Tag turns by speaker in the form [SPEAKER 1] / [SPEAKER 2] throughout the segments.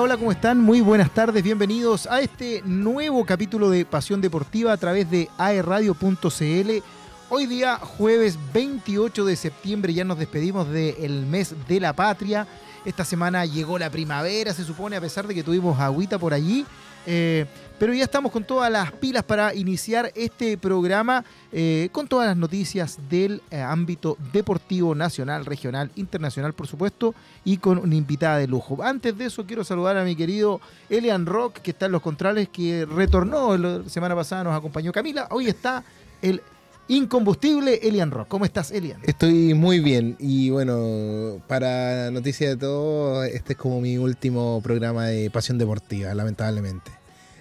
[SPEAKER 1] Hola, ¿cómo están? Muy buenas tardes, bienvenidos a este nuevo capítulo de Pasión Deportiva a través de aerradio.cl. Hoy día, jueves 28 de septiembre, ya nos despedimos del mes de la patria. Esta semana llegó la primavera, se supone, a pesar de que tuvimos agüita por allí. Eh, pero ya estamos con todas las pilas para iniciar este programa eh, con todas las noticias del eh, ámbito deportivo nacional, regional, internacional, por supuesto, y con una invitada de lujo. Antes de eso, quiero saludar a mi querido Elian Rock, que está en los contrales, que retornó la semana pasada, nos acompañó Camila. Hoy está el incombustible Elian Rock. ¿Cómo estás, Elian?
[SPEAKER 2] Estoy muy bien y bueno, para noticia de todo, este es como mi último programa de Pasión Deportiva, lamentablemente.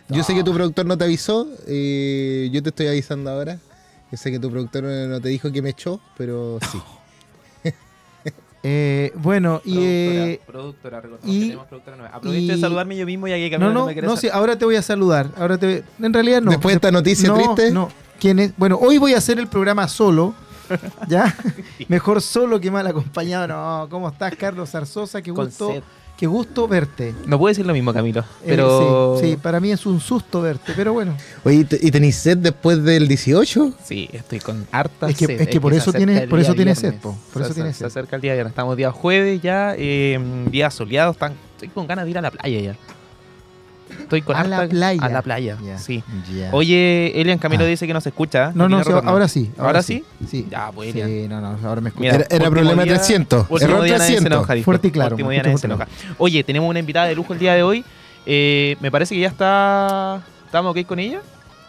[SPEAKER 2] Yo sé que tu productor no te avisó, eh, yo te estoy avisando ahora. Yo sé que tu productor no te dijo que me echó, pero sí.
[SPEAKER 1] Eh, bueno, y.
[SPEAKER 3] Eh, productora, y, tenemos productora nueva. Aprovecho de saludarme yo mismo y aquí que no,
[SPEAKER 1] no, no, no sí, ahora te voy a saludar. Ahora te, en realidad no.
[SPEAKER 2] Después de esta noticia triste.
[SPEAKER 1] No, ¿quién es? Bueno, hoy voy a hacer el programa solo. ¿Ya? Mejor solo que mal acompañado. No, ¿cómo estás, Carlos Zarzosa? Qué gusto. Qué gusto verte.
[SPEAKER 3] No puedo decir lo mismo, Camilo. Eh, pero...
[SPEAKER 1] sí, para mí es un susto verte, pero bueno.
[SPEAKER 2] Oye, ¿y tenéis sed después del 18?
[SPEAKER 3] Sí, estoy con harta
[SPEAKER 1] es que,
[SPEAKER 3] sed.
[SPEAKER 1] Es que por eso tienes por eso tiene sed, Por eso
[SPEAKER 3] se,
[SPEAKER 1] sed.
[SPEAKER 3] Se acerca el día de viernes. Estamos día jueves ya, eh, día soleado. Están, estoy con ganas de ir a la playa ya. Estoy con
[SPEAKER 1] a la playa.
[SPEAKER 3] A la playa, sí. Oye, Elian Camilo ah. dice que no se escucha.
[SPEAKER 1] No, no, ahora sí.
[SPEAKER 3] ¿Ahora, sí?
[SPEAKER 1] Sí.
[SPEAKER 3] Ya, pues
[SPEAKER 1] Sí, no, no, ahora me escucha.
[SPEAKER 2] era, problema de 300.
[SPEAKER 3] Error 300.
[SPEAKER 1] Fuerte y claro.
[SPEAKER 3] Oye, tenemos una invitada de lujo el día de hoy. Eh, me parece que ya está... ¿Estamos ok con ella?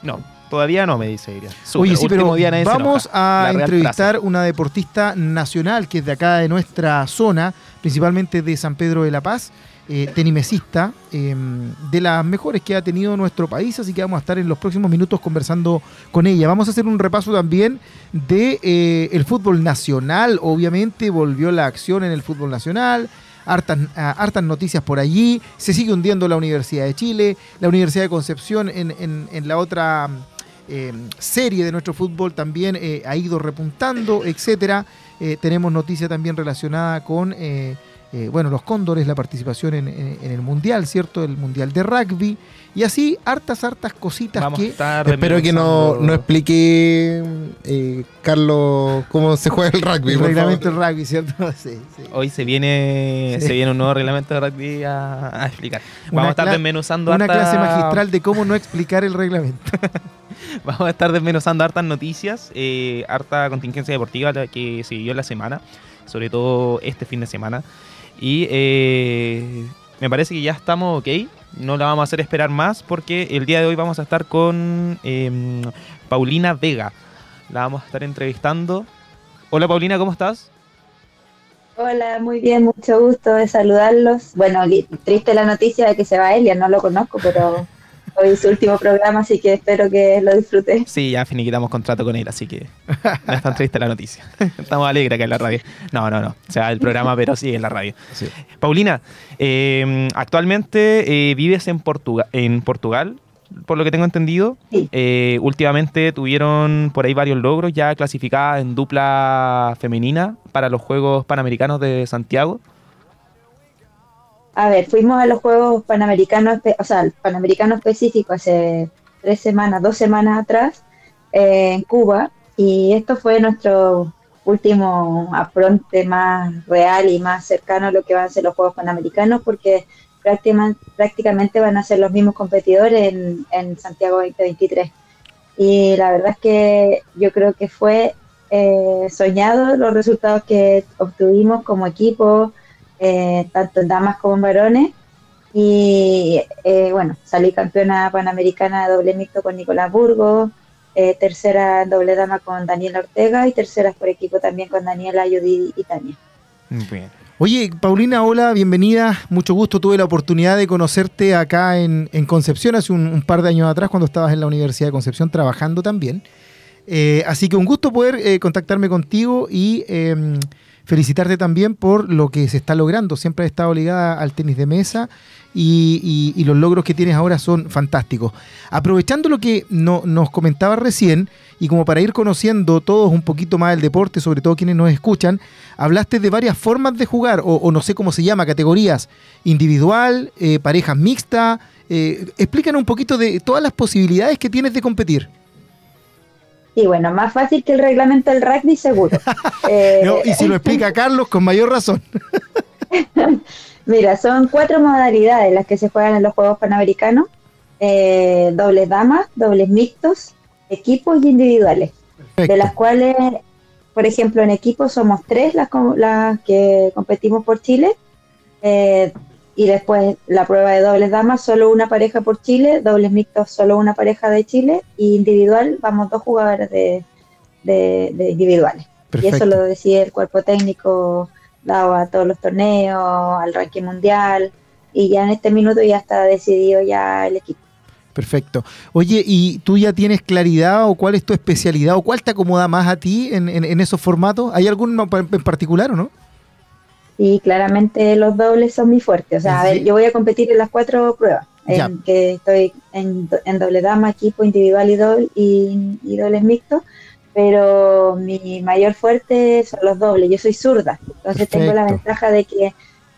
[SPEAKER 3] No, Todavía no, me dice ella.
[SPEAKER 1] Oye, sí, pero vamos a entrevistar una deportista nacional que es de acá de nuestra zona, principalmente de San Pedro de la Paz eh, tenimesista, em, de las mejores que ha tenido nuestro país, así que vamos a estar en los próximos minutos conversando con ella. Vamos a hacer un repaso también de eh, el fútbol nacional, obviamente volvió la acción en el fútbol nacional. Hartas, hartas, noticias por allí. Se sigue hundiendo la Universidad de Chile, la Universidad de Concepción en, en, la otra em, serie de nuestro fútbol también eh, ha ido repuntando, etcétera. Tenemos noticia también relacionada con eh, bueno, los Cóndores, la participación en, el Mundial, ¿cierto? El Mundial de Rugby. Y así, hartas, hartas cositas que...
[SPEAKER 2] Espero que no, no explique, eh, Carlos, cómo se juega el rugby.
[SPEAKER 1] El reglamento del rugby, ¿cierto? Sí,
[SPEAKER 3] Hoy se viene, se viene un nuevo reglamento de rugby a, explicar. Vamos a estar desmenuzando
[SPEAKER 1] Una clase magistral de cómo no explicar el reglamento.
[SPEAKER 3] Vamos a estar desmenuzando hartas noticias, eh, harta contingencia deportiva que se vivió la semana, sobre todo este fin de semana. Y eh, me parece que ya estamos ok. No la vamos a hacer esperar más porque el día de hoy vamos a estar con em, Paulina Vega. La vamos a estar entrevistando. Hola Paulina, ¿cómo estás?
[SPEAKER 4] Hola, muy bien, mucho gusto de saludarlos. Bueno, triste la noticia de que se va Elia, no lo conozco, pero hoy su último programa, así que espero que lo disfrute.
[SPEAKER 3] Sí, ya finiquitamos contrato con él, así que no es tan triste la noticia. Estamos alegres que en la radio. No, no, no. O sea, el programa, pero sí en la radio. Paulina, em, actualmente eh, vives en, en Portugal, por lo que tengo entendido. Eh, últimamente tuvieron por ahí varios logros, ya clasificada en dupla femenina para los Juegos Panamericanos de Santiago.
[SPEAKER 4] A ver, fuimos a los Juegos Panamericanos, o sea, el Panamericano específico hace tres semanas, dos semanas atrás, eh, en Cuba, y esto fue nuestro último apronte más real y más cercano a lo que van a ser los Juegos Panamericanos, porque prácticamente van a ser los mismos competidores en, Santiago 2023. Y la verdad es que yo creo que fue eh, soñado los resultados que obtuvimos como equipo, eh, tanto en damas como en varones. Y eh, bueno, salí campeona panamericana doble mixto con Nicolás Burgos, eh, tercera en doble dama con Daniela Ortega y tercera por equipo también con Daniela, Judy y Tania.
[SPEAKER 1] Bien. Oye, Paulina, hola, bienvenida. Mucho gusto. Tuve la oportunidad de conocerte acá en, Concepción hace un, par de años atrás, cuando estabas en la Universidad de Concepción trabajando también. así que un gusto poder contactarme contigo y em, felicitarte también por lo que se está logrando. Siempre has estado ligada al tenis de mesa y, los logros que tienes ahora son fantásticos. Aprovechando lo que nos comentaba recién, y como para ir conociendo todos un poquito más el deporte, sobre todo quienes nos escuchan, hablaste de varias formas de jugar, o, no sé cómo se llama, categorías individual, eh, parejas mixtas. Eh, explícanos un poquito de todas las posibilidades que tienes de competir.
[SPEAKER 4] Y bueno, más fácil que el reglamento del rugby, seguro.
[SPEAKER 1] Eh, y si lo explica Carlos, con mayor razón.
[SPEAKER 4] Mira, son cuatro modalidades las que se juegan en los Juegos Panamericanos. Eh, dobles damas, dobles mixtos, equipos y individuales. De las cuales, por ejemplo, en equipos somos tres las, las que competimos por Chile. Eh, y después la prueba de dobles damas, solo una pareja por Chile, dobles mixtos, solo una pareja de Chile, y individual, vamos dos jugadores de, individuales. Y eso lo decía el cuerpo técnico dado a todos los torneos, al ranking mundial, y ya en este minuto ya está decidido ya el equipo.
[SPEAKER 1] Perfecto. Oye, ¿y tú ya tienes claridad o cuál es tu especialidad o cuál te acomoda más a ti en, en esos formatos? ¿Hay alguno en particular o no?
[SPEAKER 4] Y claramente los dobles son muy fuertes. O sea, a ver, yo voy a competir en las cuatro pruebas, en que estoy en, doble dama, equipo individual y doble y, y dobles mixtos, pero mi mayor fuerte son los dobles. Yo soy zurda, entonces tengo la ventaja de que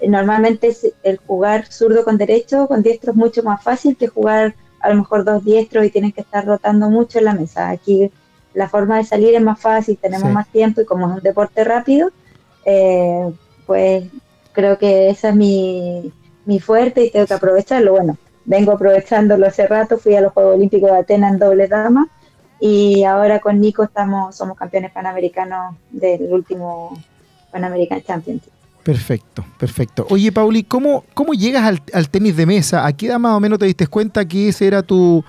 [SPEAKER 4] normalmente el jugar zurdo con derecho, con diestro es mucho más fácil que jugar a lo mejor dos diestros y tienes que estar rotando mucho en la mesa. Aquí la forma de salir es más fácil, tenemos más tiempo y como es un deporte rápido, eh, pues creo que esa es mi, fuerte y tengo que aprovecharlo. Bueno, vengo aprovechándolo hace rato, fui a los Juegos Olímpicos de Atenas en doble dama y ahora con Nico estamos somos campeones panamericanos del último Panamerican Championship.
[SPEAKER 1] Perfecto, perfecto. Oye, Pauli, ¿cómo, cómo llegas al, tenis de mesa? ¿A qué edad más o menos te diste cuenta que ese era tu,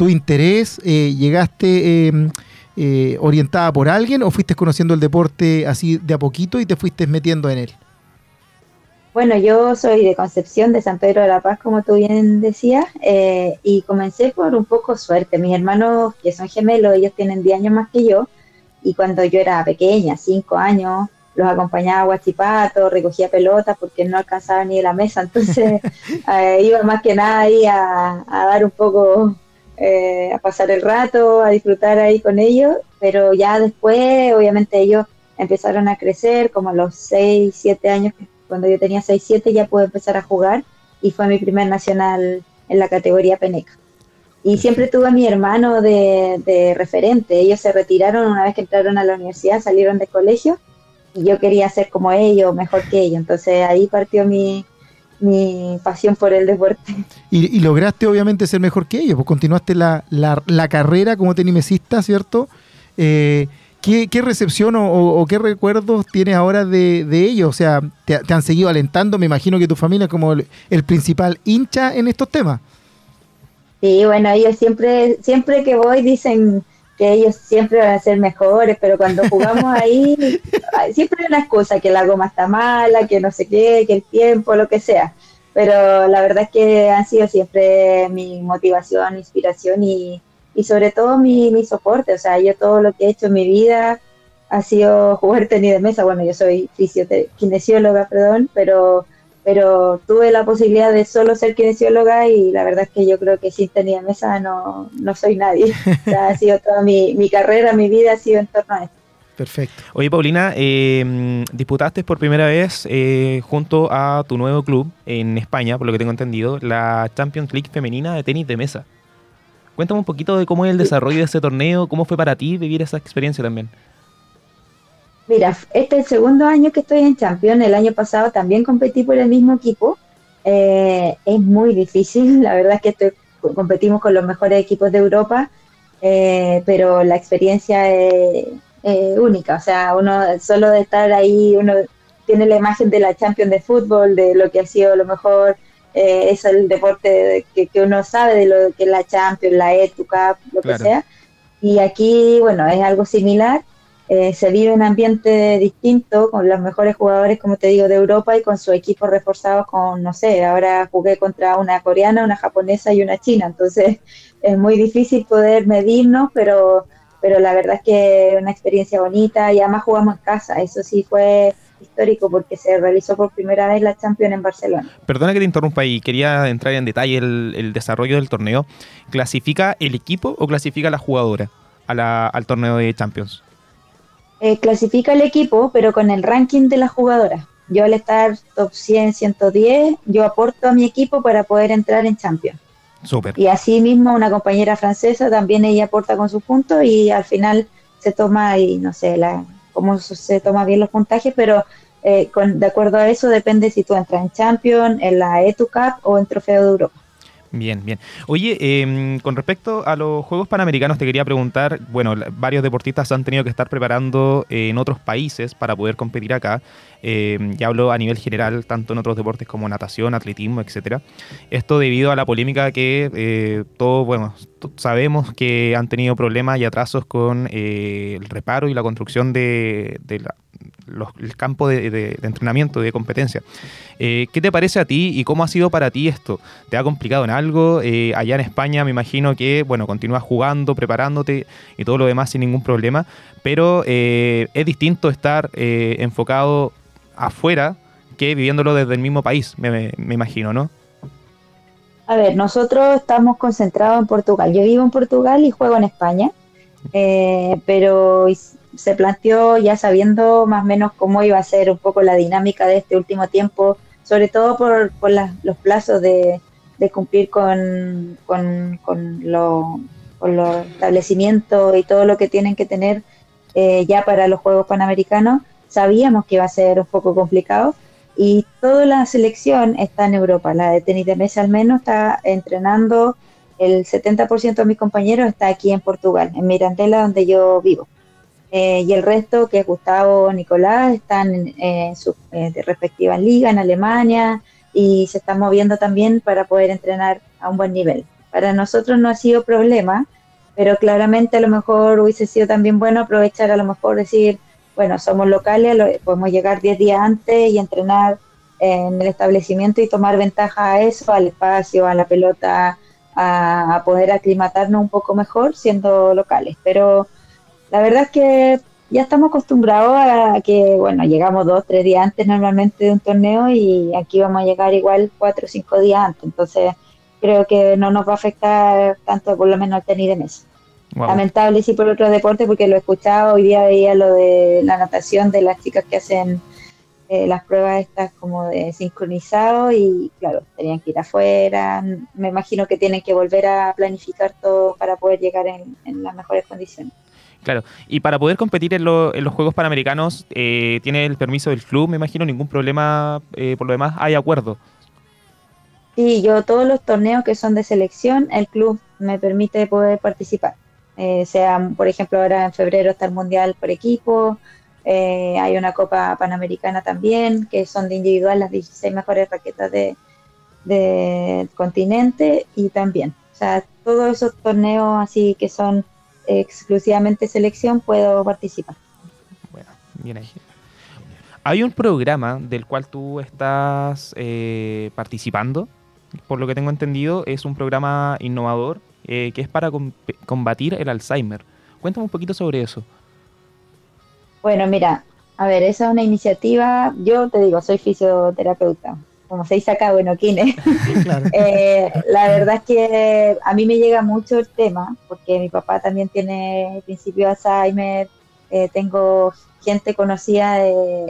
[SPEAKER 1] interés? Eh, ¿Llegaste em, eh, orientada por alguien o fuiste conociendo el deporte así de a poquito y te fuiste metiendo en él?
[SPEAKER 4] Bueno, yo soy de Concepción, de San Pedro de la Paz, como tú bien decías, eh, y comencé por un poco suerte. Mis hermanos, que son gemelos, ellos tienen 10 años más que yo, y cuando yo era pequeña, 5 años, los acompañaba a Guachipato, recogía pelotas porque no alcanzaba ni de la mesa, entonces eh, iba más que nada ahí a, dar un poco, eh, a pasar el rato, a disfrutar ahí con ellos, pero ya después, obviamente ellos empezaron a crecer, como a los 6, 7 años que cuando yo tenía 6-7 ya pude empezar a jugar y fue mi primer nacional en la categoría Peneca. Y siempre tuve a mi hermano de, referente. Ellos se retiraron una vez que entraron a la universidad, salieron de colegio y yo quería ser como ellos, mejor que ellos. Entonces ahí partió mi, pasión por el deporte.
[SPEAKER 1] Y, lograste obviamente ser mejor que ellos, pues continuaste la, la, carrera como tenimesista, ¿cierto? Eh, ¿Qué, recepción o, qué recuerdos tienes ahora de, ellos? O sea, te, han seguido alentando? Me imagino que tu familia es como el, principal hincha en estos temas.
[SPEAKER 4] Sí, bueno, ellos siempre, siempre que voy dicen que ellos siempre van a ser mejores, pero cuando jugamos ahí, siempre hay una excusa, que la goma está mala, que no sé qué, que el tiempo, lo que sea. Pero la verdad es que han sido siempre mi motivación, inspiración y, y sobre todo mi, mi soporte, o sea, yo todo lo que he hecho en mi vida ha sido jugar tenis de mesa, bueno, yo soy kinesióloga, perdón, pero, pero tuve la posibilidad de solo ser kinesióloga y la verdad es que yo creo que sin tenis de mesa no, no soy nadie, o sea, ha sido toda mi, mi carrera, mi vida ha sido en torno a esto.
[SPEAKER 3] Perfecto. Oye, Paulina, eh, disputaste por primera vez eh, junto a tu nuevo club en España, por lo que tengo entendido, la Champions League femenina de tenis de mesa. Cuéntame un poquito de cómo es el desarrollo de ese torneo, cómo fue para ti vivir esa experiencia también.
[SPEAKER 4] Mira, este es el segundo año que estoy en Champions. El año pasado también competí por el mismo equipo. Eh, es muy difícil, la verdad es que competimos con los mejores equipos de Europa, eh, pero la experiencia es, única. O sea, uno solo de estar ahí, uno tiene la imagen de la Champions de fútbol, de lo que ha sido lo mejor eh, es el deporte que, uno sabe de lo que es la Champions, la Edu lo que sea. Y aquí, bueno, es algo similar. Eh, se vive en un ambiente distinto, con los mejores jugadores, como te digo, de Europa y con su equipo reforzados con, no sé, ahora jugué contra una coreana, una japonesa y una china, entonces es muy difícil poder medirnos, pero, pero la verdad es que es una experiencia bonita y además jugamos en casa, eso sí fue histórico porque se realizó por primera vez la Champions en Barcelona.
[SPEAKER 3] Perdona que te interrumpa y quería entrar en detalle el, el desarrollo del torneo. ¿Clasifica el equipo o clasifica la jugadora al torneo de Champions?
[SPEAKER 4] Eh, clasifica el equipo, pero con el ranking de las jugadoras. Yo al estar top 100, 110, yo aporto a mi equipo para poder entrar en Champions.
[SPEAKER 3] Súper.
[SPEAKER 4] Y así mismo una compañera francesa también ella aporta con sus puntos y al final se toma, y no sé la, cómo se toma bien los puntajes, pero eh, con, de acuerdo a eso depende si tú entras en Champions, en la Etu Cup o en Trofeo de Europa.
[SPEAKER 3] Bien, bien. Oye, em, con respecto a los Juegos Panamericanos, te quería preguntar, bueno, varios deportistas han tenido que estar preparando en otros países para poder competir acá. Eh, ya hablo a nivel general, tanto en otros deportes como natación, atletismo, etcétera. Esto debido a la polémica que eh, todos, bueno, sabemos que han tenido problemas y atrasos con eh, el reparo y la construcción de, el campo de, entrenamiento, de competencia. ¿Qué te parece a ti y cómo ha sido para ti esto? ¿Te ha complicado en algo? allá en España me imagino que, bueno, continúas jugando, preparándote y todo lo demás sin ningún problema, pero es distinto estar enfocado afuera que viviéndolo desde el mismo país, me, imagino, ¿no?
[SPEAKER 4] A ver, nosotros estamos concentrados en Portugal. Yo vivo en Portugal y juego en España, eh, pero se planteó ya sabiendo más o menos cómo iba a ser un poco la dinámica de este último tiempo, sobre todo por, los plazos de, cumplir con, con, los establecimientos y todo lo que tienen que tener eh, ya para los Juegos Panamericanos sabíamos que iba a ser un poco complicado y toda la selección está en Europa. La de tenis de mesa al menos está entrenando, el 70% de mis compañeros está aquí en Portugal, en Mirandela, donde yo vivo. Eh, y el resto, que es Gustavo, Nicolás, están en, su eh, respectiva liga en Alemania y se están moviendo también para poder entrenar a un buen nivel. Para nosotros no ha sido problema, pero claramente a lo mejor hubiese sido también bueno aprovechar a lo mejor decir, bueno, somos locales, podemos llegar 10 días antes y entrenar en el establecimiento y tomar ventaja a eso, al espacio, a la pelota, a, poder aclimatarnos un poco mejor siendo locales. Pero la verdad es que ya estamos acostumbrados a que, bueno, llegamos dos, tres días antes normalmente de un torneo y aquí vamos a llegar igual cuatro o cinco días antes. Entonces creo que no nos va a afectar tanto por lo menos el tenis de mesa. Lamentable sí por otro deporte porque lo he escuchado, hoy día veía lo de la natación de las chicas que hacen eh, las pruebas estas como de sincronizado y claro, tenían que ir afuera, me imagino que tienen que volver a planificar todo para poder llegar en, las mejores condiciones.
[SPEAKER 3] Claro, y para poder competir en, los Juegos Panamericanos, eh, ¿tiene el permiso del club? Me imagino, ningún problema eh, por lo demás, ¿hay acuerdo?
[SPEAKER 4] Sí, yo todos los torneos que son de selección, el club me permite poder participar. Eh, sea, por ejemplo, ahora en febrero está el Mundial por equipo, eh, hay una Copa Panamericana también, que son de individual las 16 mejores raquetas de, del continente y también, o sea, todos esos torneos así que son exclusivamente selección puedo participar.
[SPEAKER 3] Bueno, bien ahí. Hay un programa del cual tú estás eh, participando, por lo que tengo entendido, es un programa innovador eh, que es para combatir el Alzheimer. Cuéntame un poquito sobre eso.
[SPEAKER 4] Bueno, mira, a ver, esa es una iniciativa, yo te digo, soy fisioterapeuta, como se dice acá, bueno, Kine. Eh, la verdad es que a mí me llega mucho el tema, porque mi papá también tiene principio de Alzheimer, eh, tengo gente conocida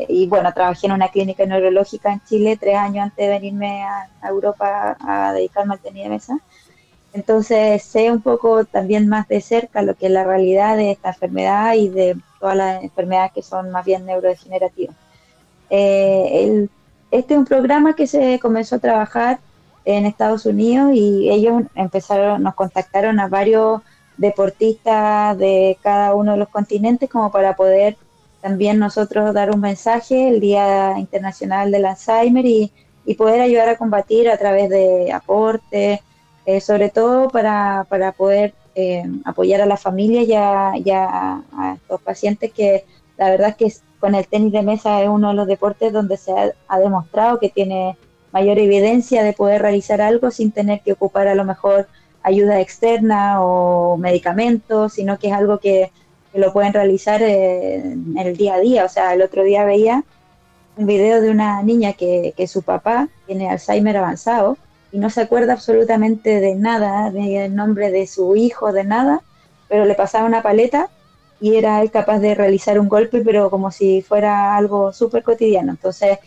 [SPEAKER 4] y bueno, trabajé en una clínica neurológica en Chile tres años antes de venirme a, Europa a dedicarme al tenis de mesa. Entonces sé un poco también más de cerca lo que es la realidad de esta enfermedad y de todas las enfermedades que son más bien neurodegenerativas. Eh, este es un programa que se comenzó a trabajar en Estados Unidos y ellos empezaron, nos contactaron a varios deportistas de cada uno de los continentes como para poder también nosotros dar un mensaje el Día Internacional del Alzheimer y, y poder ayudar a combatir a través de aportes, eh, sobre todo para, para poder eh, apoyar a la familia y, a, estos pacientes que la verdad es que con el tenis de mesa es uno de los deportes donde se ha, demostrado que tiene mayor evidencia de poder realizar algo sin tener que ocupar a lo mejor ayuda externa o medicamentos, sino que es algo que, lo pueden realizar eh, en el día a día. O sea, el otro día veía un video de una niña que, que su papá tiene Alzheimer avanzado y no se acuerda absolutamente de nada, del nombre de su hijo, de nada, pero le pasaba una paleta y era él capaz de realizar un golpe, pero como si fuera algo súper cotidiano. Entonces,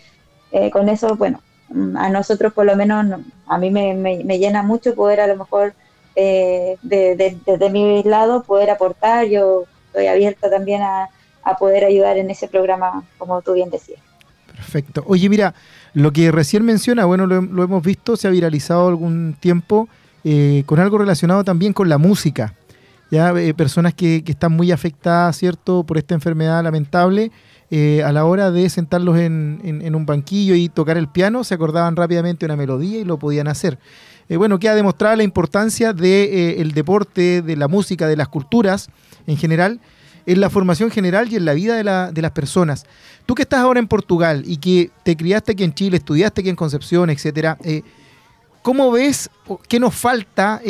[SPEAKER 4] eh, con eso, bueno, mm, a nosotros por lo menos, a mí me, me, llena mucho poder a lo mejor eh, desde mi lado poder aportar. Yo estoy abierta también a, a poder ayudar en ese programa, como tú bien decías.
[SPEAKER 1] Perfecto. Oye, mira, lo que recién menciona, bueno, lo, hemos visto, se ha viralizado algún tiempo eh, con algo relacionado también con la música. Ya personas que, están muy afectadas, ¿cierto?, por esta enfermedad lamentable eh, a la hora de sentarlos en, un banquillo y tocar el piano, se acordaban rápidamente una melodía y lo podían hacer. Eh, bueno, queda demostrada la importancia del de, eh, deporte, de la música, de las culturas en general, en la formación general y en la vida de, las personas. Tú que estás ahora en Portugal y que te criaste aquí en Chile, estudiaste aquí en Concepción, etcétera, ¿cómo ves qué nos falta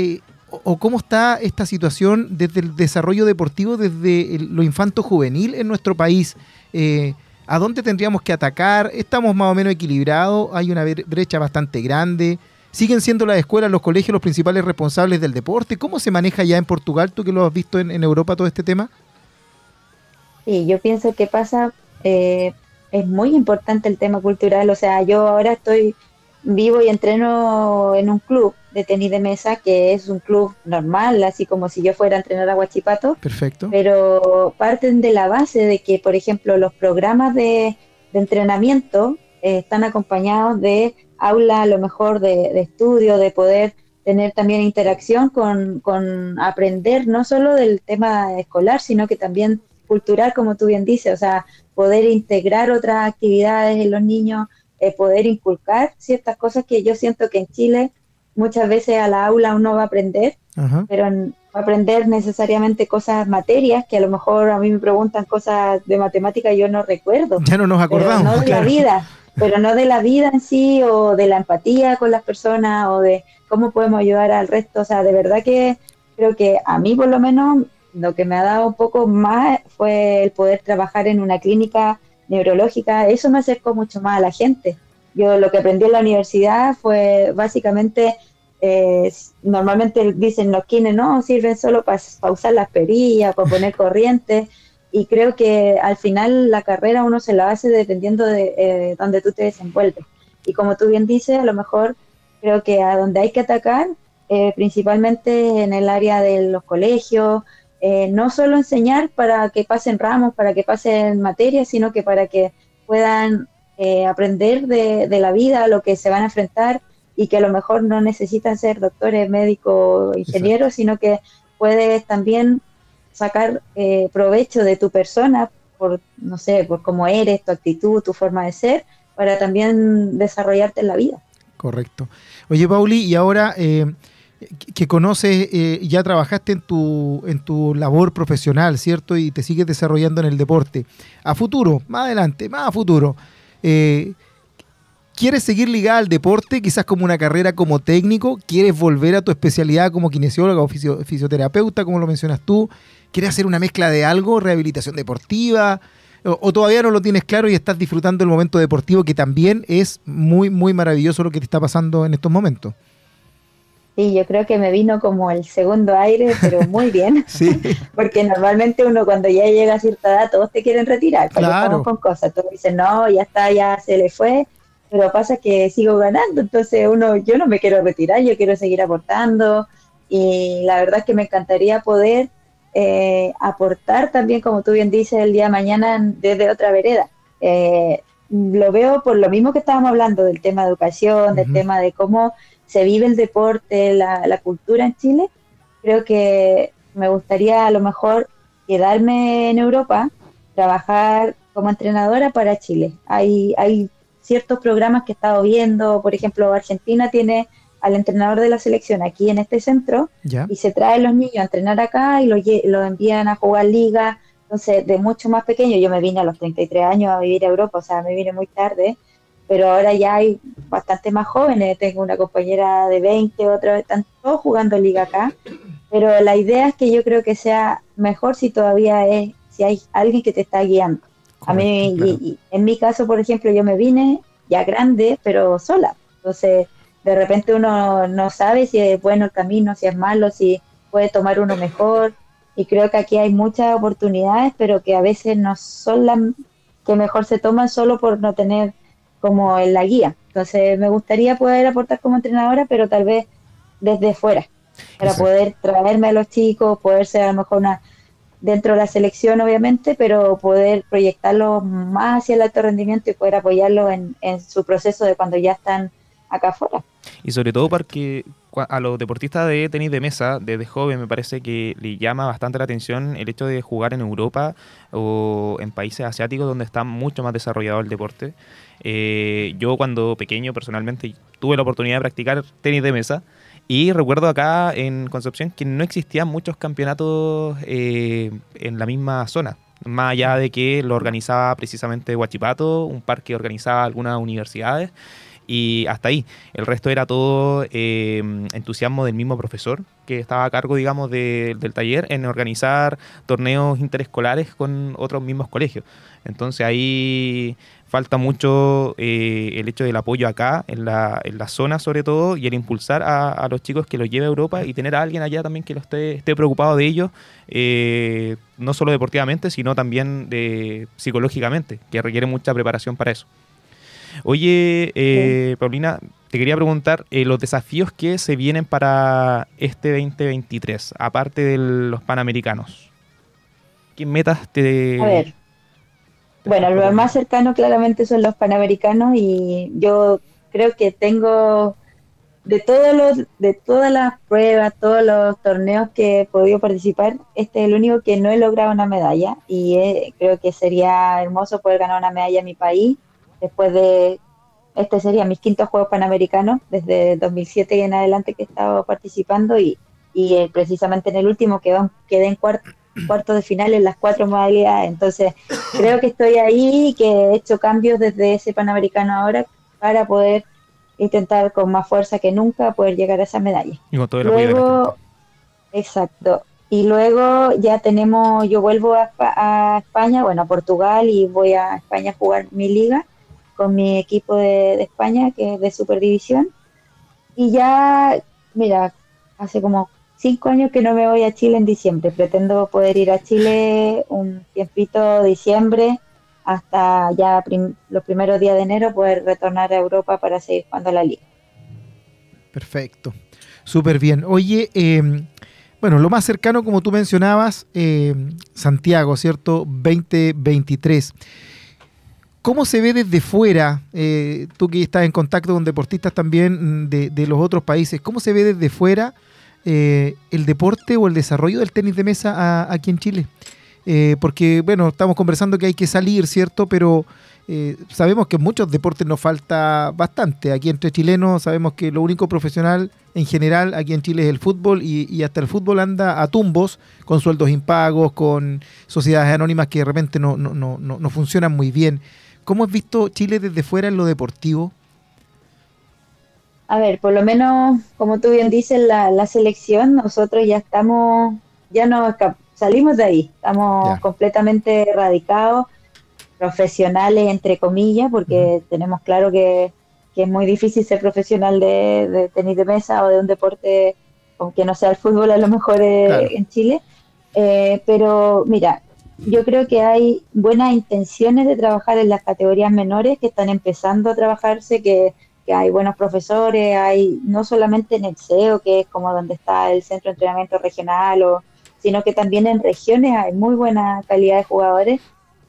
[SPEAKER 1] o cómo está esta situación desde el desarrollo deportivo, desde lo infanto juvenil en nuestro país? Eh, ¿A dónde tendríamos que atacar? ¿Estamos más o menos equilibrados? ¿Hay una brecha bastante grande? ¿Siguen siendo las escuelas, los colegios los principales responsables del deporte? ¿Cómo se maneja ya en Portugal, tú que lo has visto en, Europa todo este tema?
[SPEAKER 4] Sí, yo pienso que pasa, eh, es muy importante el tema cultural, o sea, yo ahora estoy vivo y entreno en un club de tenis de mesa, que es un club normal, así como si yo fuera a entrenar a Guachipato.
[SPEAKER 1] Perfecto.
[SPEAKER 4] Pero parten de la base de que, por ejemplo, los programas de, entrenamiento eh, están acompañados de aula, a lo mejor de, estudio, de poder tener también interacción con, con, aprender no solo del tema escolar, sino que también cultural, como tú bien dices, o sea, poder integrar otras actividades en los niños, eh, poder inculcar ciertas cosas que yo siento que en Chile muchas veces a la aula uno va a aprender, pero va a aprender necesariamente cosas, materias, que a lo mejor a mí me preguntan cosas de matemática y yo no recuerdo.
[SPEAKER 1] Ya no nos acordamos.
[SPEAKER 4] no de la vida, pero no de la vida en sí o de la empatía con las personas o de cómo podemos ayudar al resto. O sea, de verdad que creo que a mí por lo menos lo que me ha dado un poco más fue el poder trabajar en una clínica neurológica. Eso me acercó mucho más a la gente. Yo lo que aprendí en la universidad fue básicamente eh, normalmente dicen los kines no sirven solo para usar las perillas, para poner corriente, y creo que al final la carrera uno se la hace dependiendo de eh, donde tú te desenvuelves. Y como tú bien dices, a lo mejor creo que a donde hay que atacar, eh, principalmente en el área de los colegios, no solo enseñar para que pasen ramos, para que pasen materias, sino que para que puedan aprender de, de la vida, lo que se van a enfrentar y que a lo mejor no necesitan ser doctores, médicos, ingenieros, sino que puedes también sacar eh, provecho de tu persona por, no sé, por cómo eres, tu actitud, tu forma de ser, para también desarrollarte en la vida.
[SPEAKER 1] Correcto. Oye, Pauli, y ahora eh, que conoces, eh, ya trabajaste en tu, en tu labor profesional, ¿cierto? Y te sigues desarrollando en el deporte. A futuro, más adelante, más a futuro. Eh, ¿Quieres seguir ligada al deporte, quizás como una carrera como técnico? ¿Quieres volver a tu especialidad como kinesióloga o fisioterapeuta, como lo mencionas tú? ¿Quieres hacer una mezcla de algo, rehabilitación deportiva? O, todavía no lo tienes claro y estás disfrutando el momento deportivo, que también es muy, muy maravilloso lo que te está pasando en estos momentos?
[SPEAKER 4] Sí, yo creo que me vino como el segundo aire, pero muy bien. sí. Porque normalmente uno cuando ya llega a cierta edad, todos te quieren retirar. Claro. con cosas. Todos dicen, no, ya está, ya se le fue pero pasa que sigo ganando, entonces uno, yo no me quiero retirar, yo quiero seguir aportando y la verdad es que me encantaría poder eh, aportar también, como tú bien dices, el día de mañana desde otra vereda. Eh, lo veo por lo mismo que estábamos hablando del tema de educación, del tema de cómo se vive el deporte, la, la cultura en Chile. Creo que me gustaría a lo mejor quedarme en Europa, trabajar como entrenadora para Chile. Hay, hay ciertos programas que he estado viendo, por ejemplo, Argentina tiene al entrenador de la selección aquí en este centro y se trae los niños a entrenar acá y los lo envían a jugar liga. Entonces, de mucho más pequeño, yo me vine a los 33 años a vivir a Europa, o sea, me vine muy tarde, pero ahora ya hay bastante más jóvenes. Tengo una compañera de 20, otra están todos jugando liga acá. Pero la idea es que yo creo que sea mejor si todavía es, si hay alguien que te está guiando. A mí, y, en mi caso, por ejemplo, yo me vine ya grande, pero sola. Entonces, de repente uno no sabe si es bueno el camino, si es malo, si puede tomar uno mejor. Y creo que aquí hay muchas oportunidades, pero que a veces no son las que mejor se toman solo por no tener como en la guía. Entonces, me gustaría poder aportar como entrenadora, pero tal vez desde fuera, para poder traerme a los chicos, poder ser a lo mejor una dentro de la selección, obviamente, pero poder proyectarlo más hacia el alto rendimiento y poder apoyarlo en, su proceso de cuando ya están acá afuera.
[SPEAKER 3] Y sobre todo porque a los deportistas de tenis de mesa, desde joven, me parece que le llama bastante la atención el hecho de jugar en Europa o en países asiáticos donde está mucho más desarrollado el deporte. Eh, yo cuando pequeño personalmente tuve la oportunidad de practicar tenis de mesa y recuerdo acá en Concepción que no existían muchos campeonatos eh, en la misma zona. Más allá de que lo organizaba precisamente Huachipato, un parque organizaba algunas universidades y hasta ahí. El resto era todo eh, entusiasmo del mismo profesor que estaba a cargo, digamos, del taller en organizar torneos interescolares con otros mismos colegios. Entonces ahí falta mucho eh, el hecho del apoyo acá, en la, en la zona sobre todo, y el impulsar a, los chicos que los lleve a Europa y tener a alguien allá también que lo esté, esté preocupado de ellos, eh, no solo deportivamente, sino también de, psicológicamente, que requiere mucha preparación para eso. Oye, eh, Paulina, te quería preguntar los desafíos que se vienen para este 2023, aparte de los Panamericanos. ¿Qué metas te...
[SPEAKER 4] Bueno, lo más cercano claramente son los panamericanos y yo creo que tengo de todos los de todas las pruebas, todos los torneos que he podido participar, este es el único que no he logrado una medalla y eh, creo que sería hermoso poder ganar una medalla en mi país después de este sería mis quintos Juegos Panamericanos desde 2007 y en adelante que he estado participando y, y eh, precisamente en el último quedé en cuarto cuarto de final en las cuatro modalidades. Entonces, creo que estoy ahí y que he hecho cambios desde ese Panamericano ahora para poder intentar con más fuerza que nunca poder llegar a esa medalla.
[SPEAKER 3] Y con todo el
[SPEAKER 4] luego, exacto. Y luego ya tenemos, yo vuelvo a, España, bueno, a Portugal y voy a España a jugar mi liga con mi equipo de, de España, que es de Superdivisión. Y ya, mira, hace como cinco años que no me voy a Chile en diciembre. Pretendo poder ir a Chile un tiempito diciembre hasta ya los primeros días de enero poder retornar a Europa para seguir jugando la liga.
[SPEAKER 1] Perfecto, súper bien. Oye, em, bueno, lo más cercano, como tú mencionabas, em, Santiago, ¿cierto? 2023. ¿Cómo se ve desde fuera, eh, tú que estás en contacto con deportistas también de, los otros países, cómo se ve desde fuera eh, el deporte o el desarrollo del tenis de mesa aquí en Chile. Eh, porque, bueno, estamos conversando que hay que salir, ¿cierto? Pero eh, sabemos que en muchos deportes nos falta bastante. Aquí entre chilenos sabemos que lo único profesional en general aquí en Chile es el fútbol y, hasta el fútbol anda a tumbos, con sueldos impagos, con sociedades anónimas que de repente no, no, no, no funcionan muy bien. ¿Cómo has visto Chile desde fuera en lo deportivo?
[SPEAKER 4] A ver, por lo menos, como tú bien dices, la, la selección, nosotros ya estamos, ya no salimos de ahí, estamos completamente erradicados, profesionales, entre comillas, porque tenemos claro que, es muy difícil ser profesional de, tenis de mesa o de un deporte, aunque no sea el fútbol, a lo mejor eh, en Chile. Eh, pero mira, yo creo que hay buenas intenciones de trabajar en las categorías menores que están empezando a trabajarse, que que hay buenos profesores, hay no solamente en el CEO, que es como donde está el centro de entrenamiento regional, o, sino que también en regiones hay muy buena calidad de jugadores.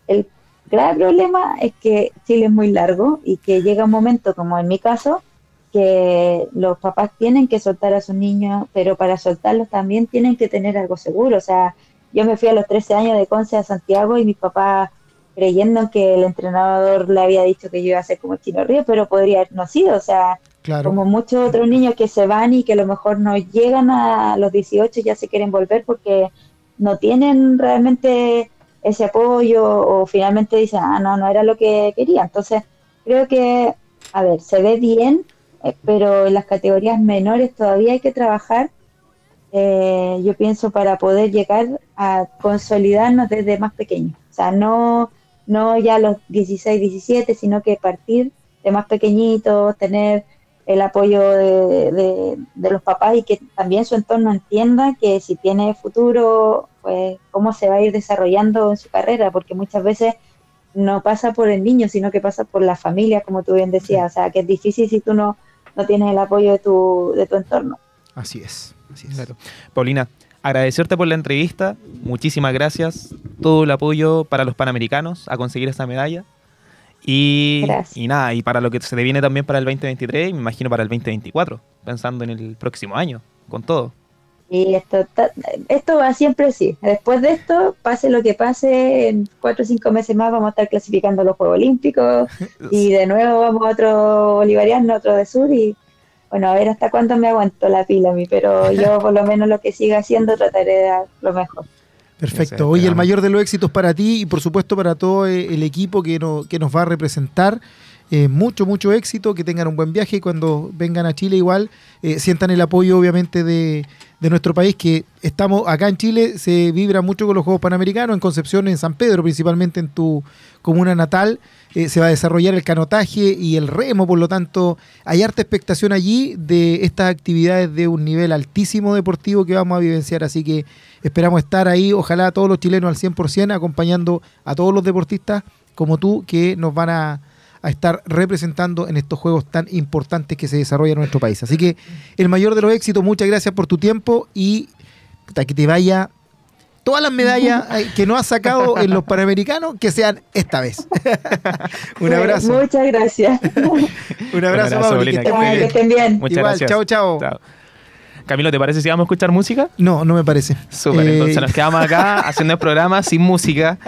[SPEAKER 4] El gran problema es que Chile es muy largo y que llega un momento, como en mi caso, que los papás tienen que soltar a sus niños, pero para soltarlos también tienen que tener algo seguro. O sea, yo me fui a los 13 años de Conce a Santiago y mis papás creyendo que el entrenador le había dicho que yo iba a ser como Chino Río, pero podría haber no sido, o sea, como muchos otros niños que se van y que a lo mejor no llegan a los 18 ya se quieren volver porque no tienen realmente ese apoyo o finalmente dicen, ah, no, no era lo que quería. Entonces, creo que, a ver, se ve bien, eh, pero en las categorías menores todavía hay que trabajar, eh, yo pienso, para poder llegar a consolidarnos desde más pequeños. O sea, no no ya los 16, 17, sino que partir de más pequeñitos, tener el apoyo de, de, los papás y que también su entorno entienda que si tiene futuro, pues cómo se va a ir desarrollando en su carrera, porque muchas veces no pasa por el niño, sino que pasa por la familia, como tú bien decías, o sea, que es difícil si tú no, no tienes el apoyo de tu, de tu entorno.
[SPEAKER 1] Así es, así es.
[SPEAKER 3] Claro. Paulina, agradecerte por la entrevista, muchísimas gracias, todo el apoyo para los Panamericanos a conseguir esta medalla. Y, y, nada, y para lo que se viene también para el 2023, me imagino para el 2024, pensando en el próximo año, con todo.
[SPEAKER 4] Y esto, esto va siempre así. Después de esto, pase lo que pase, en cuatro o cinco meses más vamos a estar clasificando los Juegos Olímpicos y de nuevo vamos a otro bolivariano, otro de sur y bueno, a ver hasta cuándo me aguanto la pila a mí, pero yo por lo menos lo que siga haciendo trataré de dar lo mejor.
[SPEAKER 1] Perfecto. Hoy el mayor de los éxitos para ti y por supuesto para todo eh, el equipo que, que nos va a representar. Eh, mucho, mucho éxito, que tengan un buen viaje y cuando vengan a Chile igual eh, sientan el apoyo obviamente de, de, nuestro país, que estamos acá en Chile, se vibra mucho con los Juegos Panamericanos, en Concepción, en San Pedro, principalmente en tu comuna natal, eh, se va a desarrollar el canotaje y el remo, por lo tanto hay harta expectación allí de estas actividades de un nivel altísimo deportivo que vamos a vivenciar, así que esperamos estar ahí, ojalá todos los chilenos al 100% acompañando a todos los deportistas como tú que nos van a a estar representando en estos juegos tan importantes que se desarrollan en nuestro país. Así que el mayor de los éxitos, muchas gracias por tu tiempo y que te vaya todas las medallas que no has sacado en los Panamericanos, que sean esta vez.
[SPEAKER 4] Un abrazo. Muchas gracias.
[SPEAKER 1] Un abrazo,
[SPEAKER 4] Pablo, que, estén bien.
[SPEAKER 3] Muchas gracias.
[SPEAKER 1] Chao, chao.
[SPEAKER 3] Camilo, ¿te parece si vamos a escuchar música?
[SPEAKER 1] No, no me parece.
[SPEAKER 3] Súper, entonces eh, nos quedamos acá haciendo el programa sin música.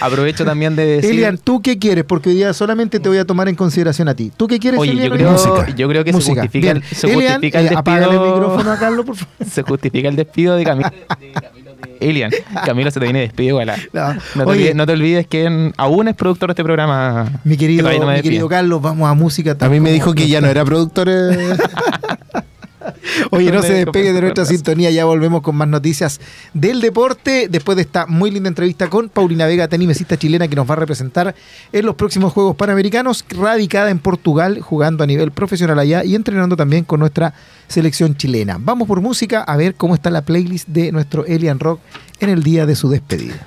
[SPEAKER 3] Aprovecho también de decir...
[SPEAKER 1] Elian, ¿tú qué quieres? Porque hoy día solamente te voy a tomar en consideración a ti. ¿Tú qué quieres,
[SPEAKER 3] Oye, yo creo, yo creo que se justifica, el, se justifica el eh, despido...
[SPEAKER 1] el micrófono a Carlos, por favor.
[SPEAKER 3] se justifica el despido de Camilo. Elian, Camilo se te viene despido igual. No, no, te olvides, no, te olvides, que aún es productor de este programa.
[SPEAKER 1] Mi querido, mi querido Carlos, vamos a música.
[SPEAKER 2] A mí me dijo que ya no era productor.
[SPEAKER 1] Oye, no se despegue de nuestra sintonía, ya volvemos con más noticias del deporte, después de esta muy linda entrevista con Paulina Vega, tenimesista chilena que nos va a representar en los próximos Juegos Panamericanos, radicada en Portugal, jugando a nivel profesional allá y entrenando también con nuestra selección chilena. Vamos por música a ver cómo está la playlist de nuestro Elian Rock en el día de su despedida.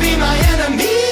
[SPEAKER 5] be my enemy.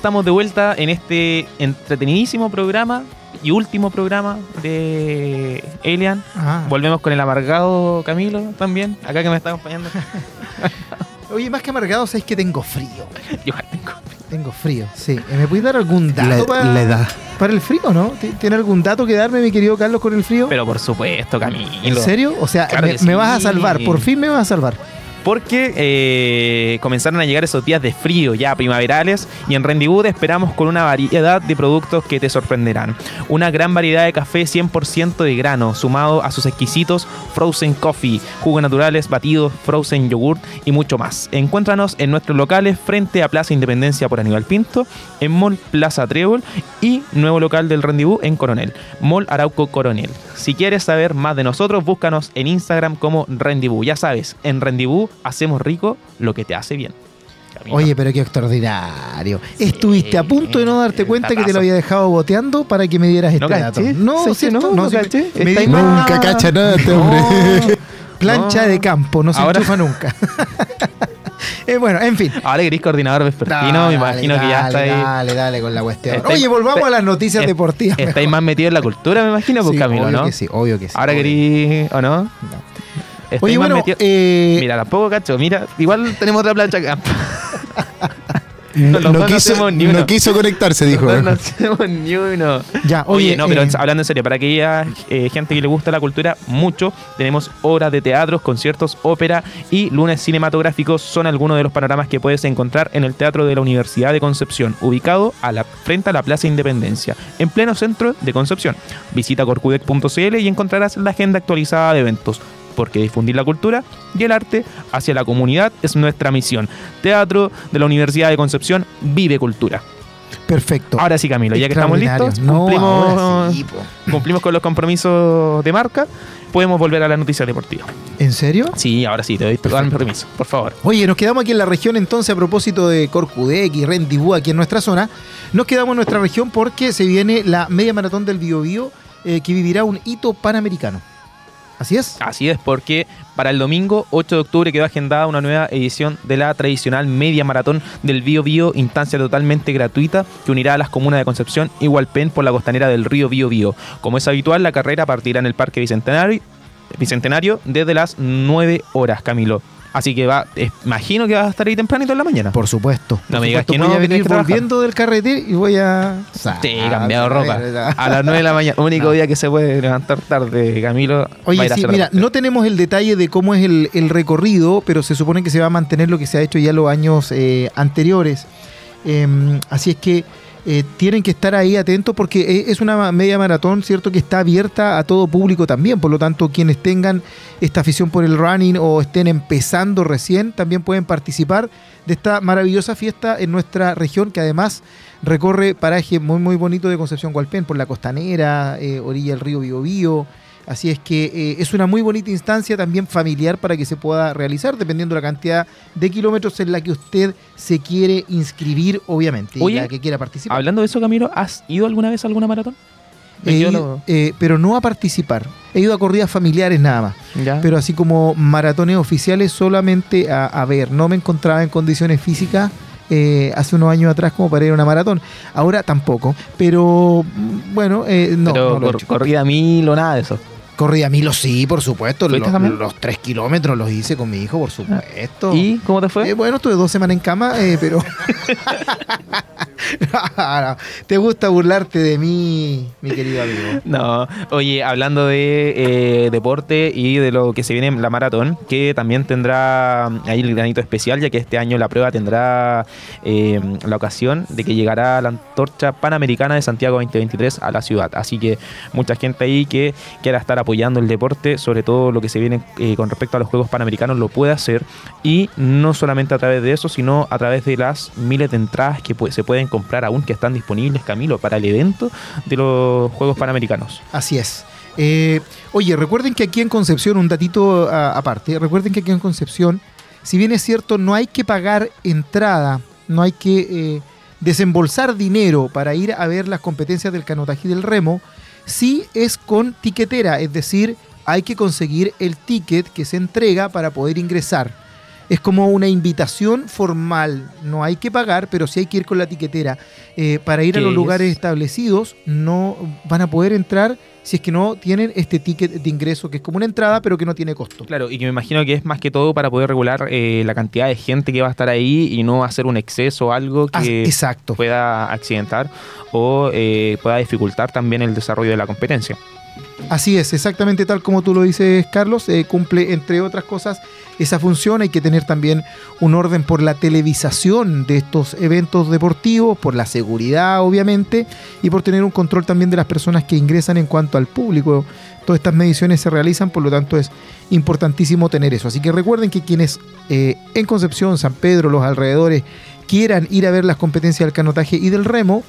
[SPEAKER 3] Estamos de vuelta en este entretenidísimo programa y último programa de Alien.
[SPEAKER 1] Ah.
[SPEAKER 3] Volvemos con el amargado Camilo también, acá que me está acompañando.
[SPEAKER 1] Oye, más que amargado, sabes que tengo frío.
[SPEAKER 3] Yo tengo.
[SPEAKER 1] Tengo frío, sí. Eh, ¿Me puedes dar algún dato
[SPEAKER 2] Le-
[SPEAKER 1] para, para el frío, no? ¿Ti- ¿Tiene algún dato que darme, mi querido Carlos, con el frío?
[SPEAKER 3] Pero por supuesto, Camilo.
[SPEAKER 1] ¿En serio? O sea,
[SPEAKER 3] Claro
[SPEAKER 1] me, vas a salvar, por fin me vas a salvar.
[SPEAKER 3] Porque eh, comenzaron a llegar esos días de frío ya primaverales y en Rendezvous esperamos con una variedad de productos que te sorprenderán. Una gran variedad de café 100% de grano, sumado a sus exquisitos frozen coffee, jugos naturales, batidos, frozen yogurt y mucho más. Encuéntranos en nuestros locales frente a Plaza Independencia por Aníbal Pinto, en Mall Plaza Trébol y nuevo local del Rendezvous en Coronel, Mall Arauco Coronel. Si quieres saber más de nosotros, búscanos en Instagram como Rendezvous. Ya sabes, en Hacemos rico lo que te hace bien.
[SPEAKER 1] Oye, pero qué extraordinario. Estuviste a punto de no darte cuenta que te lo había dejado boteando para que me dieras este
[SPEAKER 3] No
[SPEAKER 1] dato. No,
[SPEAKER 3] ¿Sabes que
[SPEAKER 1] ¿cierto?
[SPEAKER 3] no? No
[SPEAKER 1] sí,
[SPEAKER 3] caché.
[SPEAKER 1] me
[SPEAKER 3] ahí mal.
[SPEAKER 2] Nunca cacha nada este
[SPEAKER 3] No.
[SPEAKER 2] hombre.
[SPEAKER 1] Plancha
[SPEAKER 3] No.
[SPEAKER 1] de campo, no se
[SPEAKER 3] Ahora-
[SPEAKER 1] enchufa nunca. Eh, bueno, en fin.
[SPEAKER 3] Ahora eres coordinador vespertino,
[SPEAKER 1] Dale,
[SPEAKER 3] me imagino que ya está ahí.
[SPEAKER 1] Dale, dale con la cuestión.
[SPEAKER 3] Estáis-
[SPEAKER 1] Oye, volvamos a las noticias deportivas.
[SPEAKER 3] Estáis más metidos en la cultura, me imagino, pues
[SPEAKER 1] Sí,
[SPEAKER 3] Camilo,
[SPEAKER 1] obvio
[SPEAKER 3] ¿no?
[SPEAKER 1] que sí, obvio que sí.
[SPEAKER 3] Ahora querís, ¿o no? Estáis
[SPEAKER 1] Oye,
[SPEAKER 3] más
[SPEAKER 1] bueno,
[SPEAKER 3] metidos-
[SPEAKER 1] eh,
[SPEAKER 3] Mira, tampoco cacho. Mira, igual tenemos otra plancha acá.
[SPEAKER 2] no, quiso, no quiso conectarse, dijo.
[SPEAKER 3] No, hacemos ni uno. Ya, oye, no, pero eh, hablando en serio, para aquella eh, gente que le gusta la cultura mucho, tenemos obras de teatros, conciertos, ópera y lunes cinematográficos. Son algunos de los panoramas que puedes encontrar en el Teatro de la Universidad de Concepción, ubicado a la, frente a la Plaza Independencia, en pleno centro de Concepción. Visita corcudec.cl y encontrarás la agenda actualizada de eventos porque difundir la cultura y el arte hacia la comunidad es nuestra misión. Teatro de la Universidad de Concepción vive cultura.
[SPEAKER 1] Perfecto.
[SPEAKER 3] Ahora sí, Camilo, ya que estamos listos, cumplimos, cumplimos con los compromisos de marca, podemos volver a la noticia deportiva.
[SPEAKER 1] ¿En serio?
[SPEAKER 3] Sí, ahora sí, te doy permiso, por favor.
[SPEAKER 1] Oye, nos quedamos aquí en la región entonces a propósito de Corcudec y Rendibú aquí en nuestra zona. Nos quedamos en nuestra región porque se viene la media maratón del Biobío eh, que vivirá un hito panamericano. Así es.
[SPEAKER 3] Así es, porque para el domingo 8 de octubre quedó agendada una nueva edición de la tradicional media maratón del Bío Bío, instancia totalmente gratuita que unirá a las comunas de Concepción y Hualpén por la costanera del río Bío Bío. Como es habitual, la carrera partirá en el Parque Bicentenario, Bicentenario desde las 9 horas, Camilo. Así que va, imagino que vas a estar ahí tempranito en la mañana.
[SPEAKER 1] Por supuesto.
[SPEAKER 3] No me digas que
[SPEAKER 1] no.
[SPEAKER 3] Voy
[SPEAKER 1] a venir volviendo del carrete y voy a.
[SPEAKER 3] Sí, cambiado ropa. A las 9 de la mañana. Único día que se puede levantar tarde, Camilo.
[SPEAKER 1] Oye, sí, mira, no tenemos el detalle de cómo es el, recorrido, pero se supone que se va a mantener lo que se ha hecho ya los años eh, anteriores. Em, así es que eh, tienen que estar ahí atentos porque eh, es una media maratón, ¿cierto? Que está abierta a todo público también. Por lo tanto, quienes tengan esta afición por el running o estén empezando recién, también pueden participar de esta maravillosa fiesta en nuestra región que además recorre paraje muy, muy bonito de Concepción Gualpén, por la costanera, eh, orilla del río Biobío. Así es que eh, es una muy bonita instancia también familiar para que se pueda realizar, dependiendo de la cantidad de kilómetros en la que usted se quiere inscribir, obviamente, y la que quiera participar.
[SPEAKER 3] Hablando de eso, Camilo, ¿has ido alguna vez a alguna maratón?
[SPEAKER 1] Eh, pero no a participar. He ido a corridas familiares nada más. Pero así como maratones oficiales solamente a, ver. No me encontraba en condiciones físicas eh, hace unos años atrás como para ir a una maratón. Ahora tampoco. Pero mm, bueno, no.
[SPEAKER 3] Pero corrida mil o nada de eso.
[SPEAKER 1] Corrí a Milo, sí, por supuesto. Los, los, tres kilómetros los hice con mi hijo, por supuesto.
[SPEAKER 3] ¿Y cómo te fue?
[SPEAKER 1] Eh, bueno, estuve dos semanas en cama, eh, pero. Te gusta burlarte de mí, mi querido amigo.
[SPEAKER 3] No, oye, hablando de eh, deporte y de lo que se viene en la maratón, que también tendrá ahí el granito especial, ya que este año la prueba tendrá la ocasión de que llegará la antorcha panamericana de Santiago 2023 a la ciudad. Así que mucha gente ahí que quiera estar apoyando apoyando el deporte, sobre todo lo que se viene eh, con respecto a los Juegos Panamericanos, lo puede hacer. Y no solamente a través de eso, sino a través de las miles de entradas que se pueden comprar aún, que están disponibles, Camilo, para el evento de los Juegos Panamericanos.
[SPEAKER 1] Así es. Eh, oye, recuerden que aquí en Concepción, un datito aparte, recuerden que aquí en Concepción, si bien es cierto, no hay que pagar entrada, no hay que eh, desembolsar dinero para ir a ver las competencias del canotaje y del remo, sí es con tiquetera, es decir, hay que conseguir el ticket que se entrega para poder ingresar. Es como una invitación formal, no hay que pagar, pero sí hay que ir con la tiquetera. Eh, para ir a los lugares establecidos no van a poder entrar si es que no tienen este ticket de ingreso, que es como una entrada, pero que no tiene costo.
[SPEAKER 3] Claro, y que me imagino que es más que todo para poder regular eh, la cantidad de gente que va a estar ahí y no hacer un exceso o algo ah, que pueda accidentar o eh, pueda dificultar también el desarrollo de la competencia.
[SPEAKER 1] Así es, exactamente tal como tú lo dices, Carlos. Eh, cumple, entre otras cosas, esa función. Hay que tener también un orden por la televisación de estos eventos deportivos, por la seguridad, obviamente, y por tener un control también de las personas que ingresan en cuanto al público. Todas estas mediciones se realizan, por lo tanto es importantísimo tener eso. Así que recuerden que quienes eh, en Concepción, San Pedro, los alrededores, quieran ir a ver las competencias del canotaje y del remo,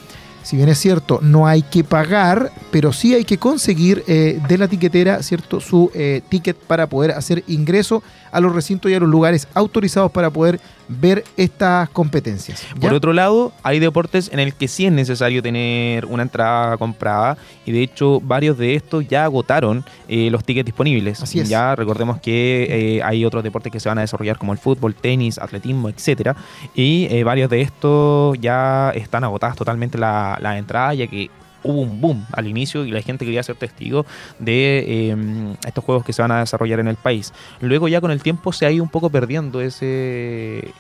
[SPEAKER 1] si bien es cierto, no hay que pagar, pero sí hay que conseguir eh, de la tiquetera, ¿cierto? Su eh, ticket para poder hacer ingreso a los recintos y a los lugares autorizados para poder ver estas competencias.
[SPEAKER 3] Por otro lado, hay deportes en el que sí es necesario tener una entrada comprada y de hecho varios de estos ya agotaron eh, los tickets disponibles.
[SPEAKER 1] Así es.
[SPEAKER 3] Ya recordemos que eh, hay otros deportes que se van a desarrollar como el fútbol, tenis, atletismo, etcétera y eh, varios de estos ya están agotadas totalmente la, la entrada ya que hubo un boom al inicio y la gente quería ser testigo de em, estos juegos que se van a desarrollar en el país. Luego ya con el tiempo se ha ido un poco perdiendo ese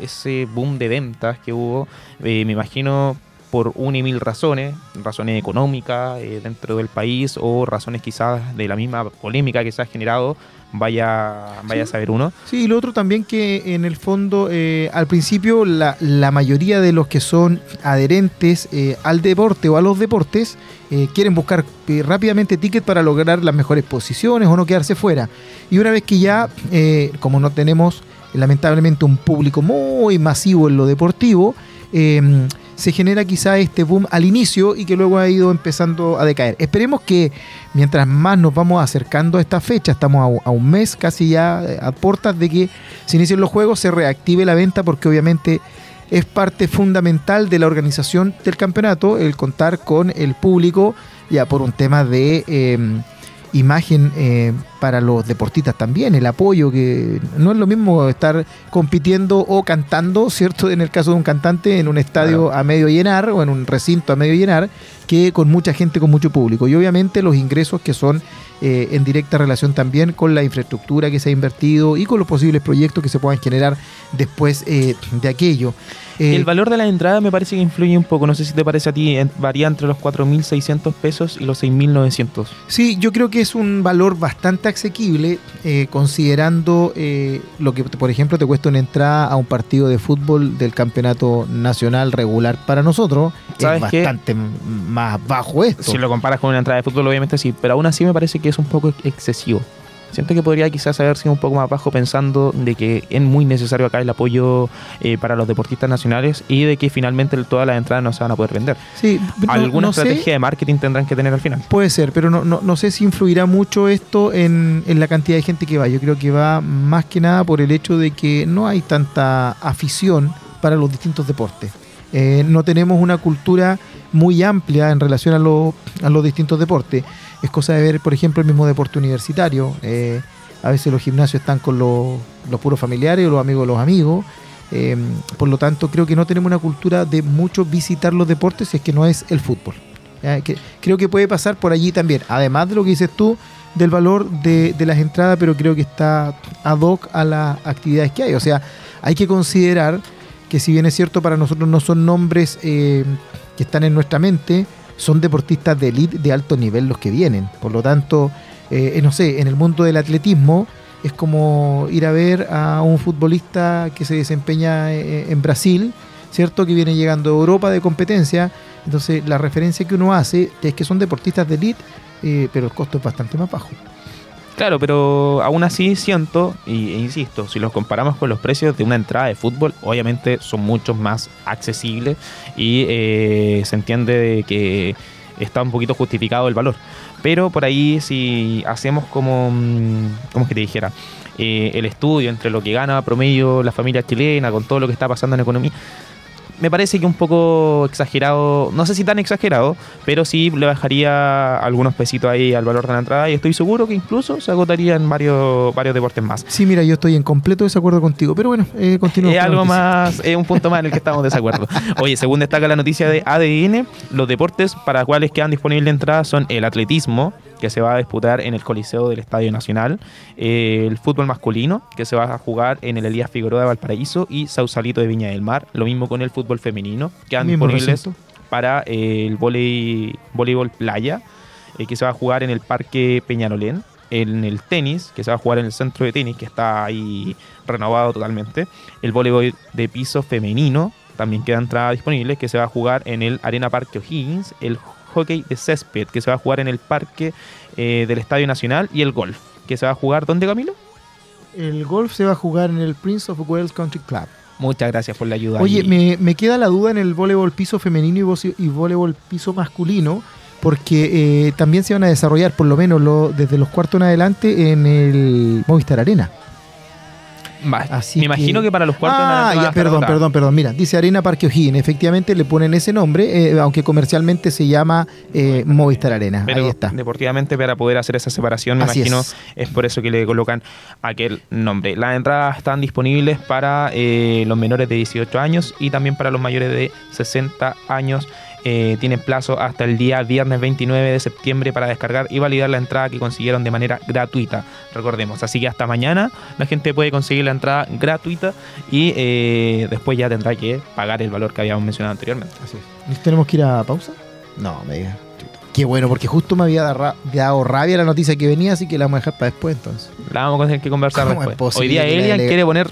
[SPEAKER 3] ese boom de ventas que hubo, me imagino por una y mil razones, razones económicas dentro del país o razones quizás de la misma polémica que se ha generado vaya, vaya a saber uno.
[SPEAKER 1] Sí, y lo otro también que en el fondo, eh, al principio, la, la, mayoría de los que son adherentes eh, al deporte o a los deportes eh, quieren buscar rápidamente tickets para lograr las mejores posiciones o no quedarse fuera. Y una vez que ya, como no tenemos lamentablemente un público muy masivo en lo deportivo, se genera quizá este boom al inicio y que luego ha ido empezando a decaer. Esperemos que mientras más nos vamos acercando a esta fecha, estamos a, un mes casi ya eh, a puertas de que se inicien los juegos, se reactive la venta porque obviamente es parte fundamental de la organización del campeonato el contar con el público ya por un tema de... Em, imagen eh, para los deportistas también, el apoyo, que no es lo mismo estar compitiendo o cantando, ¿cierto? En el caso de un cantante en un estadio a medio llenar o en un recinto a medio llenar, que con mucha gente, con mucho público. Y obviamente los ingresos que son eh, en directa relación también con la infraestructura que se ha invertido y con los posibles proyectos que se puedan generar después eh, de aquello.
[SPEAKER 3] Eh, el valor de la entrada me parece que influye un poco, no sé si te parece a ti, varía entre los 4.600 pesos y los 6.900.
[SPEAKER 1] Sí, yo creo que es un valor bastante asequible eh, considerando eh, lo que, por ejemplo, te cuesta una entrada a un partido de fútbol del campeonato nacional regular para nosotros. Es bastante más bajo esto.
[SPEAKER 3] Si lo comparas con una entrada de fútbol, obviamente sí, pero aún así me parece que es un poco excesivo. Siento que podría quizás haber sido un poco más bajo pensando de que es muy necesario acá el apoyo eh, para los deportistas nacionales y de que finalmente todas las entradas no se van a poder vender.
[SPEAKER 1] Sí,
[SPEAKER 3] Alguna estrategia de marketing tendrán que tener al final.
[SPEAKER 1] Puede ser, pero no, no, sé si influirá mucho esto en, la cantidad de gente que va. Yo creo que va más que nada por el hecho de que no hay tanta afición para los distintos deportes. Eh, no tenemos una cultura muy amplia en relación a, a los distintos deportes. Es cosa de ver, por ejemplo, el mismo deporte universitario. Eh, a veces los gimnasios están con los, puros familiares o los amigos de los amigos. Eh, por lo tanto, creo que no tenemos una cultura de mucho visitar los deportes si es que no es el fútbol. creo que puede pasar por allí también. Además de lo que dices tú, del valor de, las entradas, pero creo que está ad hoc a las actividades que hay. O sea, hay que considerar que si bien es cierto para nosotros no son nombres eh, que están en nuestra mente, son deportistas de elite de alto nivel los que vienen. Por lo tanto, eh, no sé, en el mundo del atletismo es como ir a ver a un futbolista que se desempeña eh, en Brasil, ¿cierto? Que viene llegando a Europa de competencia. Entonces, la referencia que uno hace es que son deportistas de elite, eh, pero el costo es bastante más bajo.
[SPEAKER 3] Claro, pero aún así siento, e insisto, si los comparamos con los precios de una entrada de fútbol, obviamente son mucho más accesibles y eh, se entiende que está un poquito justificado el valor. Pero por ahí si hacemos como, mm, como que te dijera, eh, el estudio entre lo que gana promedio la familia chilena con todo lo que está pasando en economía, me parece que un poco exagerado, no sé si tan exagerado, pero sí le bajaría algunos pesitos ahí al valor de la entrada y estoy seguro que incluso se agotaría en varios, varios deportes más.
[SPEAKER 1] Sí, mira, yo estoy en completo desacuerdo contigo, pero bueno, eh,
[SPEAKER 3] Es algo más, es un punto más en el que estamos de desacuerdo. Oye, según destaca la noticia de ADN, los deportes para los cuales quedan disponibles entradas son el atletismo, que se va a disputar en el Coliseo del Estadio Nacional, el fútbol masculino, que se va a jugar en el Elías Figueroa de Valparaíso y Sausalito de Viña del Mar, lo mismo con el fútbol femenino, que han disponibles para el voleibol playa, eh, que se va a jugar en el Parque Peñarolén, en el tenis, que se va a jugar en el centro de tenis, que está ahí renovado totalmente, el voleibol de piso femenino, también queda entrada disponible, que se va a jugar en el Arena Parque O'Higgins, el hockey de césped, que se va a jugar en el parque eh, del Estadio Nacional, y el golf, que se va a jugar, ¿dónde, Camilo?
[SPEAKER 1] El golf se va a jugar en el Prince of Wales Country Club.
[SPEAKER 3] Muchas gracias por la ayuda.
[SPEAKER 1] Oye, me, queda la duda en el voleibol piso femenino y, voleibol piso masculino, porque eh, también se van a desarrollar, por lo menos desde los cuartos en adelante, en el Movistar Arena
[SPEAKER 3] me imagino que para los cuartos
[SPEAKER 1] ah, ya, perdón, perdón, perdón. Mira, dice Arena Parque O'Higgins. Efectivamente le ponen ese nombre, eh, aunque comercialmente se llama eh, Movistar Arena. Ahí está.
[SPEAKER 3] Deportivamente, para poder hacer esa separación, me imagino, es. por eso que le colocan aquel nombre. Las entradas están disponibles para eh, los menores de 18 años y también para los mayores de 60 años eh, tienen plazo hasta el día viernes 29 de septiembre para descargar y validar la entrada que consiguieron de manera gratuita. Recordemos, así que hasta mañana la gente puede conseguir la entrada gratuita y eh, después ya tendrá que pagar el valor que habíamos mencionado anteriormente.
[SPEAKER 1] Así es. ¿Tenemos que ir a pausa?
[SPEAKER 2] No, me diga.
[SPEAKER 1] Qué bueno, porque justo me había dado rabia la noticia que venía, así que la vamos a dejar para después entonces.
[SPEAKER 3] La vamos a tener que conversar después. Hoy día Elian quiere poner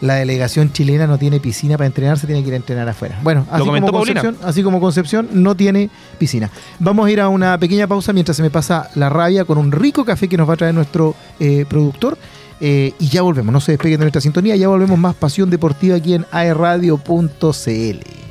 [SPEAKER 1] la delegación chilena no tiene piscina para entrenarse, tiene que ir a entrenar afuera. Bueno, así, como Concepción, así como Concepción no tiene piscina. Vamos a ir a una pequeña pausa mientras se me pasa la rabia con un rico café que nos va a traer nuestro eh, productor. Eh, y ya volvemos, no se despeguen de nuestra sintonía, ya volvemos más Pasión Deportiva aquí en aerradio.cl.